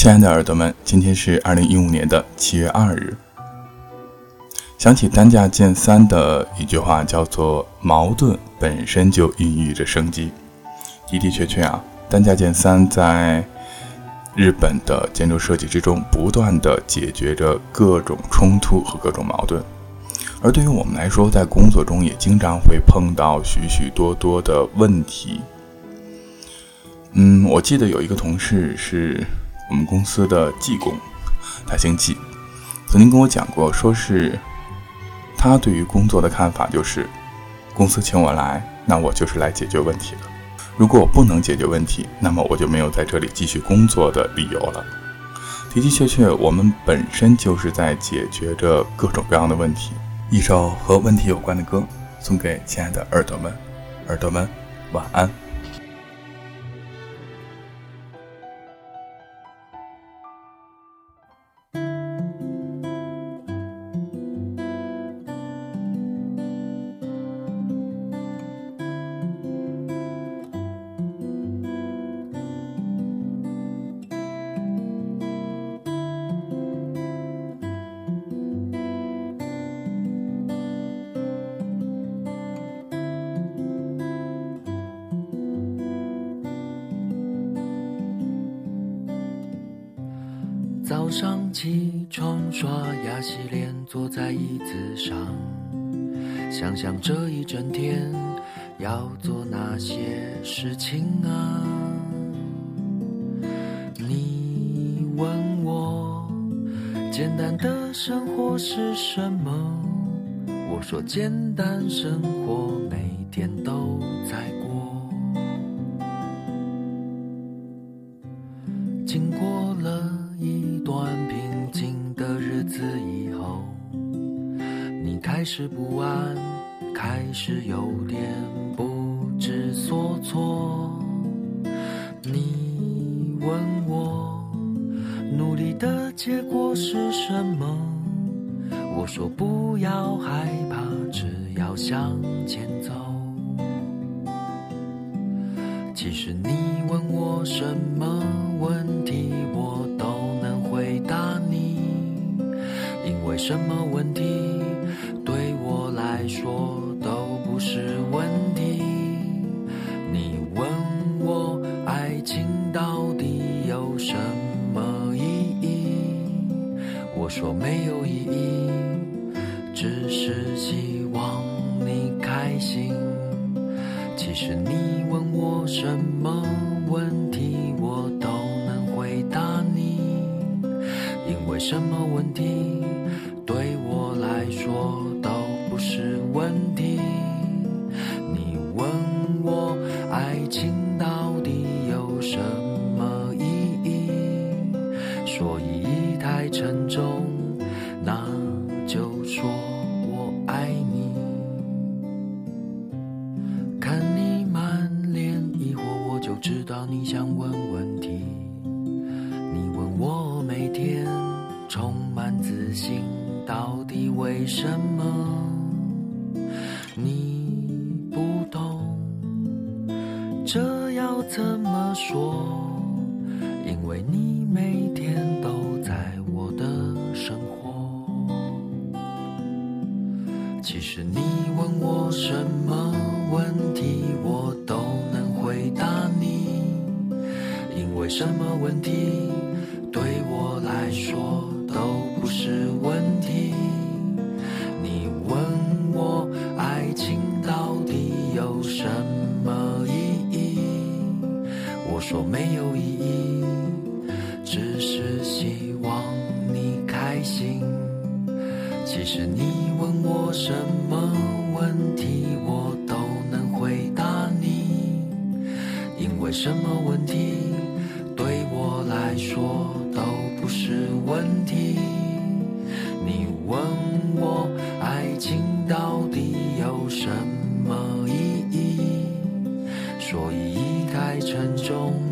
亲爱的耳朵们，今天是二零一五年的七月二日。想起单价见三的一句话，叫做“矛盾本身就孕育着生机”。的的确确啊，单价见三在日本的建筑设计之中，不断的解决着各种冲突和各种矛盾。而对于我们来说，在工作中也经常会碰到许许多多的问题。嗯，我记得有一个同事是我们公司的技工，他姓季，曾经跟我讲过，说是他对于工作的看法就是，公司请我来，那我就是来解决问题的。如果我不能解决问题，那么我就没有在这里继续工作的理由了。的的确确，我们本身就是在解决着各种各样的问题。一首和问题有关的歌，送给亲爱的耳朵们，耳朵们晚安。早上起床，刷牙洗脸，坐在椅子上，想想这一整天要做哪些事情啊？你问我简单的生活是什么？我说简单生活每天都在过。经过了。开始不安，开始有点不知所措。你问我努力的结果是什么？我说不要害怕，只要向前走。其实你问我什么是问题？你问我爱情到底有什么意义？我说没有意义，只是希望你开心。其实你问我什么问题，我都能回答你，因为什么问题？为什么你不懂？这要怎么说？因为你每天都在我的生活。其实你问我什么问题，我都能回答你。因为什么问题对我来说？都不是问题。什么意义？我说没有意义，只是希望你开心。其实你问我什么问题，我都能回答你。因为什么问题对我来说都不？是问题。你问我爱情到底沉重